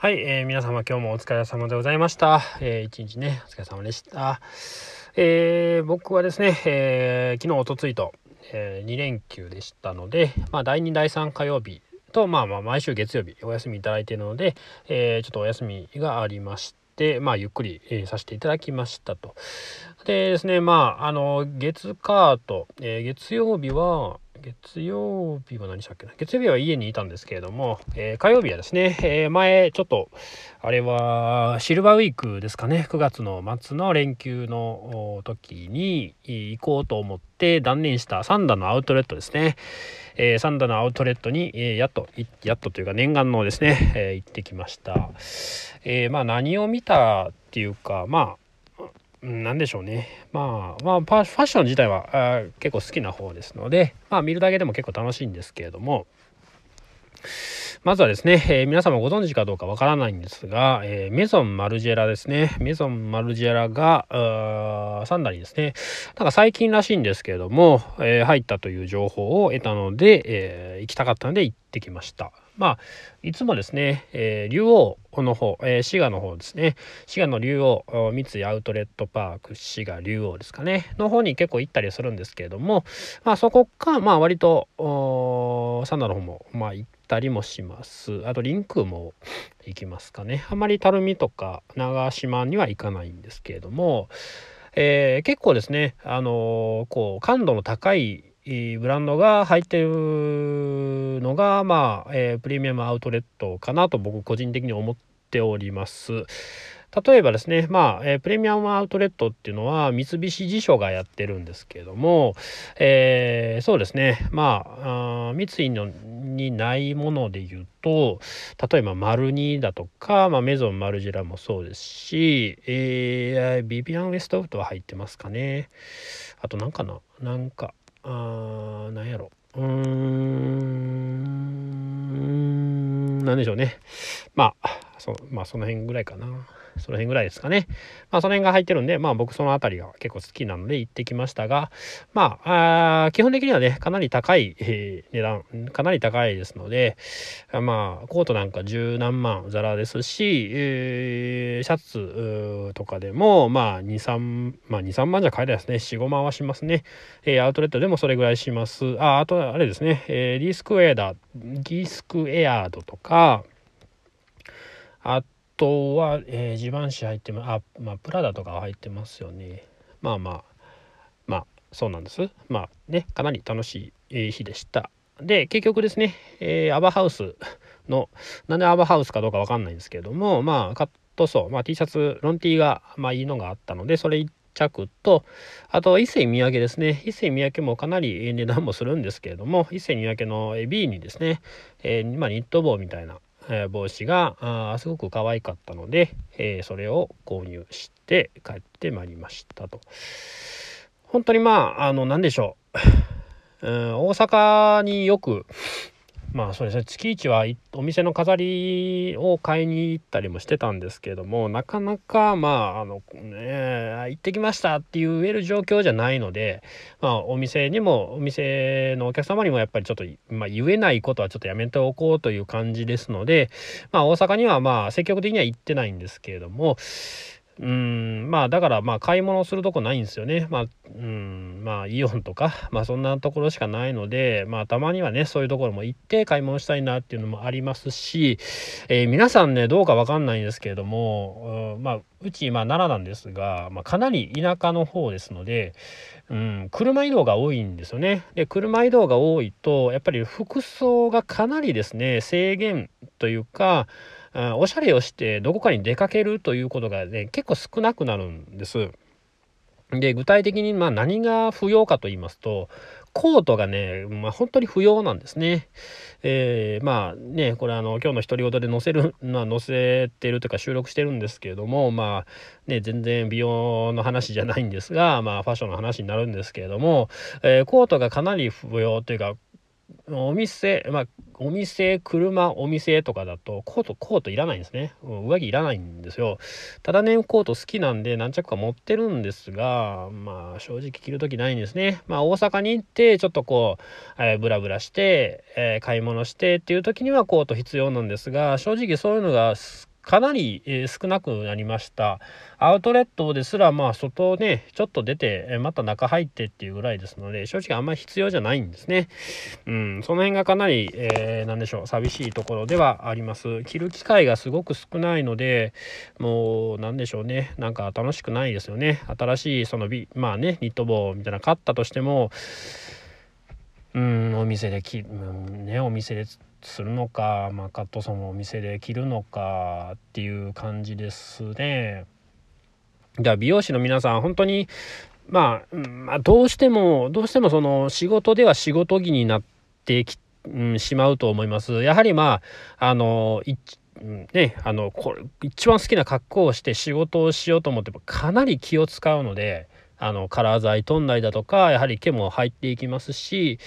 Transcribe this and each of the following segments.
はい、えー、皆様今日もお疲れ様でございました。えー、一日ね、お疲れ様でした。えー、僕はですね、えー、昨日、おとついと、えー、2連休でしたので、まあ、第2、第3火曜日と、まあまあ、毎週月曜日お休みいただいているので、えー、ちょっとお休みがありまして、まあ、ゆっくり、えー、させていただきましたと。でですね、まあ、あの、月火と、えー、月曜日は、月曜日は何したっけな？月曜日は家にいたんですけれども、えー、火曜日はですね、えー、前ちょっとあれはシルバーウィークですかね。9月の末の連休の時に行こうと思って断念したサンダのアウトレットですね、えー、サンダのアウトレットに、えやっとやっとというか念願のですね、え行ってきました、えまあ何を見たっていうかまあ何でしょうね。まあ、まあ、ファッション自体はあ結構好きな方ですので、まあ、見るだけでも結構楽しいんですけれども、まずはですね、えー、皆様ご存知かどうかわからないんですが、えー、メゾンマルジェラですね。メゾンマルジェラが、サンダにですね、なんか最近らしいんですけれども、えー、入ったという情報を得たので、え行きたかったので行ってきました。まあ、いつもですね、えー、竜王の方、えー、滋賀の方ですね、滋賀の竜王、三井アウトレットパーク滋賀竜王ですかね、の方に結構行ったりするんですけれども、まあそこか、まあ割と、サンダの方も、まあ行ったりもします。あとリンクも行きますかね。あんまり垂水とか長島には行かないんですけれども、えー、結構ですね、あのー、こう感度の高いブランドが入ってるのが、まあ、えー、プレミアムアウトレットかなと僕個人的に思っております。例えばですね、まあ、えー、プレミアムアウトレットっていうのは三菱地所がやってるんですけれども、えー、そうですね、まあ、あ三井のにないもので言うと、例えばマルニーだとか、まあ、メゾンマルジェラもそうですし、えー、ビビアン・ウェストウッドは入ってますかね。あとなんかななんか、あ、なんやろ。うーん、何でしょうね。まあ、そまあ、その辺ぐらいかな。その辺ぐらいですかね。まあ、その辺が入ってるんで、まあ、僕その辺りが結構好きなので行ってきましたが、まあ、あ基本的にはね、かなり高い、えー、値段、かなり高いですので、まあ、コートなんか十何万ザラですし、えー、シャツとかでも、まあ、2、3、まあ、2、3万じゃ買えないですね。4、5万はしますね。えー、アウトレットでもそれぐらいします。あ、あと、あれですね、えー、ディスクエアだ、ディスクエアードとか、あとは、えー、ジバンシ入ってまあまあプラダとか入ってますよね。まあまあまあそうなんです。まあねかなり楽しい日でした。で結局ですね、えー、アバハウスのなんでアバハウスかどうかわかんないんですけれどもまあカットソー、まあ、T シャツロン T がまあいいのがあったのでそれ1着とあと一世三宅ですね。一世三宅もかなり値段もするんですけれども一世三宅の B にですね、えー、まあ、ニット帽みたいな、帽子があすごく可愛かったので、えー、それを購入して帰ってまいりましたと。本当にまああの何でしょう、うん、大阪によくまあそうですね。月一はお店の飾りを買いに行ったりもしてたんですけれどもなかなかまああのね行ってきましたって言える状況じゃないのでまあお店にもお店のお客様にもやっぱりちょっと、まあ、言えないことはちょっとやめておこうという感じですのでまあ大阪にはまあ積極的には行ってないんですけれどもうんまあだからまあ買い物するとこないんですよね。まあうんまあイオンとか まあそんなところしかないのでまあたまにはねそういうところも行って買い物したいなっていうのもありますし、えー、皆さんねどうかわかんないんですけれども、う、まあうちまあ奈良なんですが、まあ、かなり田舎の方ですので、うん、車移動が多いんですよね。で車移動が多いとやっぱり服装がかなりですね制限というかおしゃれをしてどこかに出かけるということがね結構少なくなるんです。で具体的にまあ何が不要かと言いますとコートがね、まあ、本当に不要なんですね。えー、まあねこれあの今日の独り言で載せる のは載せてるというか収録してるんですけれどもまあね全然美容の話じゃないんですがまあファッションの話になるんですけれども、えー、コートがかなり不要というかお店、まあ、お店、車、お店とかだと、コート、コートいらないんですね。うん、上着いらないんですよ。ただね、コート好きなんで何着か持ってるんですが、まあ、正直着る時ないんですね。まあ、大阪に行って、ちょっとこう、えー、ブラブラして、えー、買い物してっていう時にはコート必要なんですが、正直そういうのがかなり、えー、少なくなりました。アウトレットですら、まあ、外ね、ちょっと出て、えまた中入ってっていうぐらいですので、正直あんまり必要じゃないんですね。うん、その辺がかなり、えー、なんでしょう、寂しいところではあります。着る機会がすごく少ないので、もう、なんでしょうね、なんか楽しくないですよね。新しい、そのビ、まあね、ニット帽みたいな買ったとしても、うん、お店でき、うん、ね、お店でするのか、まあ、カットソンをお店で着るのかっていう感じですね。じゃあ美容師の皆さん本当にまあ、まあ、どうしてもどうしてもその仕事では仕事着になってき、うん、しまうと思います。やはりまああのねあのこれ一番好きな格好をして仕事をしようと思ってもかなり気を使うので。あのカラー剤取んだりだとかやはり毛も入っていきますし、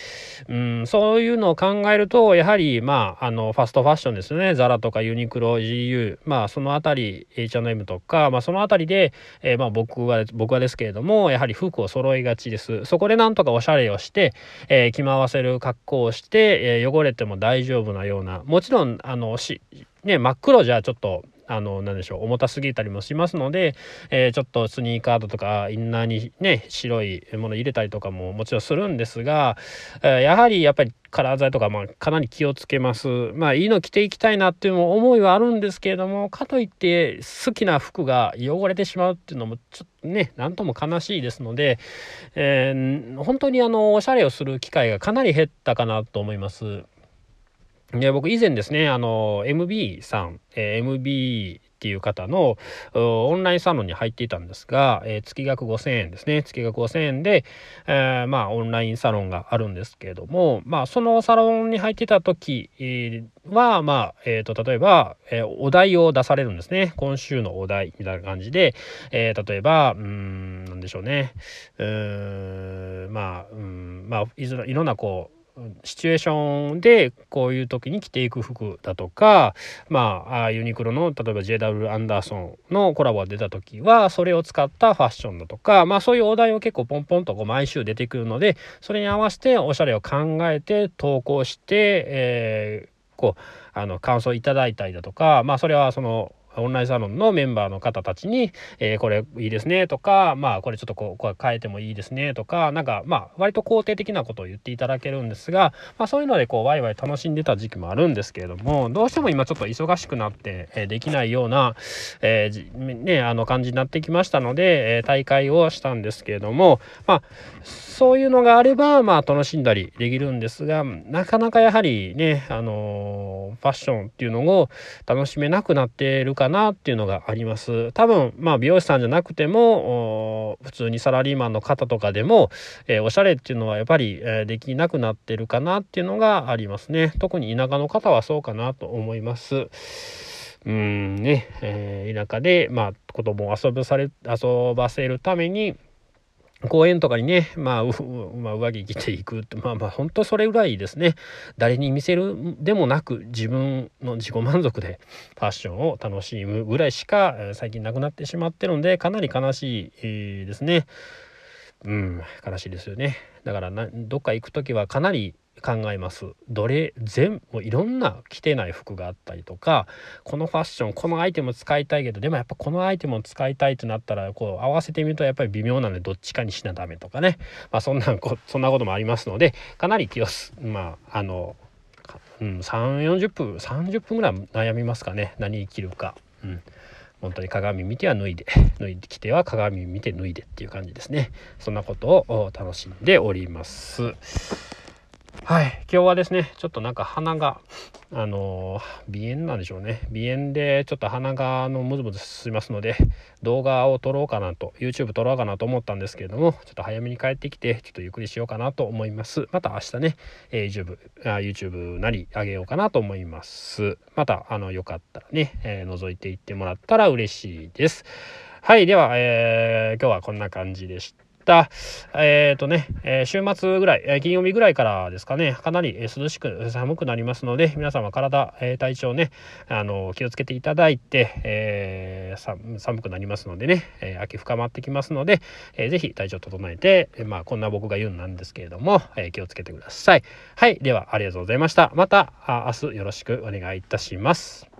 うん、そういうのを考えるとやはりまああのファストファッションですね。ザラとかユニクロ GU まあその辺り H&M とか、まあ、その辺りで、えー、まあ僕は僕はですけれどもやはり服を揃いがちです。そこでなんとかおしゃれをして、えー、着回せる格好をして、えー、汚れても大丈夫なようなもちろんあのしね真っ黒じゃちょっとあの何でしょう重たすぎたりもしますので、えー、ちょっとスニーカードとかインナーにね白いもの入れたりとかももちろんするんですが、えー、やはりやっぱりカラー剤とかまあかなり気をつけますまあいいの着ていきたいなっていう思いはあるんですけれどもかといって好きな服が汚れてしまうっていうのもちょっとね何とも悲しいですので、えー、本当にあのおしゃれをする機会がかなり減ったかなと思います。で僕以前ですねあの MB さん、えー、MB っていう方のオンラインサロンに入っていたんですが、えー、月額5000円ですね。月額5000円で、えー、まあオンラインサロンがあるんですけれどもまあそのサロンに入ってた時はまあえーと、例えば、え、お題を出されるんですね。今週のお題みたいな感じで、え、例えばうんなんでしょうね。うんまあうんまあいろんなこうシチュエーションでこういう時に着ていく服だとかまあユニクロの例えば JW アンダーソンのコラボが出た時はそれを使ったファッションだとかまあそういうお題を結構ポンポンとこう毎週出てくるのでそれに合わせておしゃれを考えて投稿して、えー、こうあの感想いただいたりだとかまあそれはそのオンラインサロンのメンバーの方たちに、えー、これいいですねとか、まあこれちょっとこうこう変えてもいいですねとか、なんかまあ割と肯定的なことを言っていただけるんですが、まあそういうのでこうワイワイ楽しんでた時期もあるんですけれども、どうしても今ちょっと忙しくなって、え、できないような、えー、ね、あの感じになってきましたので、え、大会をしたんですけれども、まあそういうのがあれば、まあ楽しんだりできるんですが、なかなかやはりね、あのファッションっていうのを楽しめなくなっているかなっていうのがあります。多分まあ美容師さんじゃなくても普通にサラリーマンの方とかでも、えー、おしゃれっていうのはやっぱり、えー、できなくなってるかなっていうのがありますね。特に田舎の方はそうかなと思います。うんね、えー、田舎でまあ子供を遊ぶされ遊ばせるために公園とかにね、まあ、まあ、上着着ていくって、まあまあ、本当それぐらいですね。誰に見せるでもなく、自分の自己満足でファッションを楽しむぐらいしか、最近なくなってしまってるので、かなり悲しいですね。うん、悲しいですよね。だからな、どっか行く時はかなり考えます。どれ全もういろんな着てない服があったりとかこのファッションこのアイテム使いたいけどでもやっぱこのアイテムを使いたいとなったらこう合わせてみるとやっぱり微妙なのでどっちかにしなダメとかね、まあ、そんなこそんなこともありますのでかなり気をまああの、うん、340分30分ぐらい悩みますかね。何着るか。うん。本当に鏡見ては脱いで脱いできては鏡見て脱いでっていう感じですね。そんなことを楽しんでおります。はい、今日はですね、ちょっとなんか鼻が、あのー、鼻炎なんでしょうね。鼻炎でちょっと鼻がのムズムズしますので、動画を撮ろうかなと、YouTube 撮ろうかなと思ったんですけれども、ちょっと早めに帰ってきて、ちょっとゆっくりしようかなと思います。また明日ね、えー、YouTube, あ YouTube なり上げようかなと思います。また、あの、よかったらね、えー、覗いていってもらったら嬉しいです。はい、では、えー、今日はこんな感じでした。た、えっ、ー、とね、えー、週末ぐらい、えー、金曜日ぐらいからですかね、かなり涼しく寒くなりますので、皆様体、えー、体調ね、あの気をつけていただいて、えー、寒くなりますのでね、えー、秋深まってきますので、えー、ぜひ体調整えて、えー、まあこんな僕が言うんなんですけれども、えー、気をつけてください。はい、ではありがとうございました。また明日よろしくお願いいたします。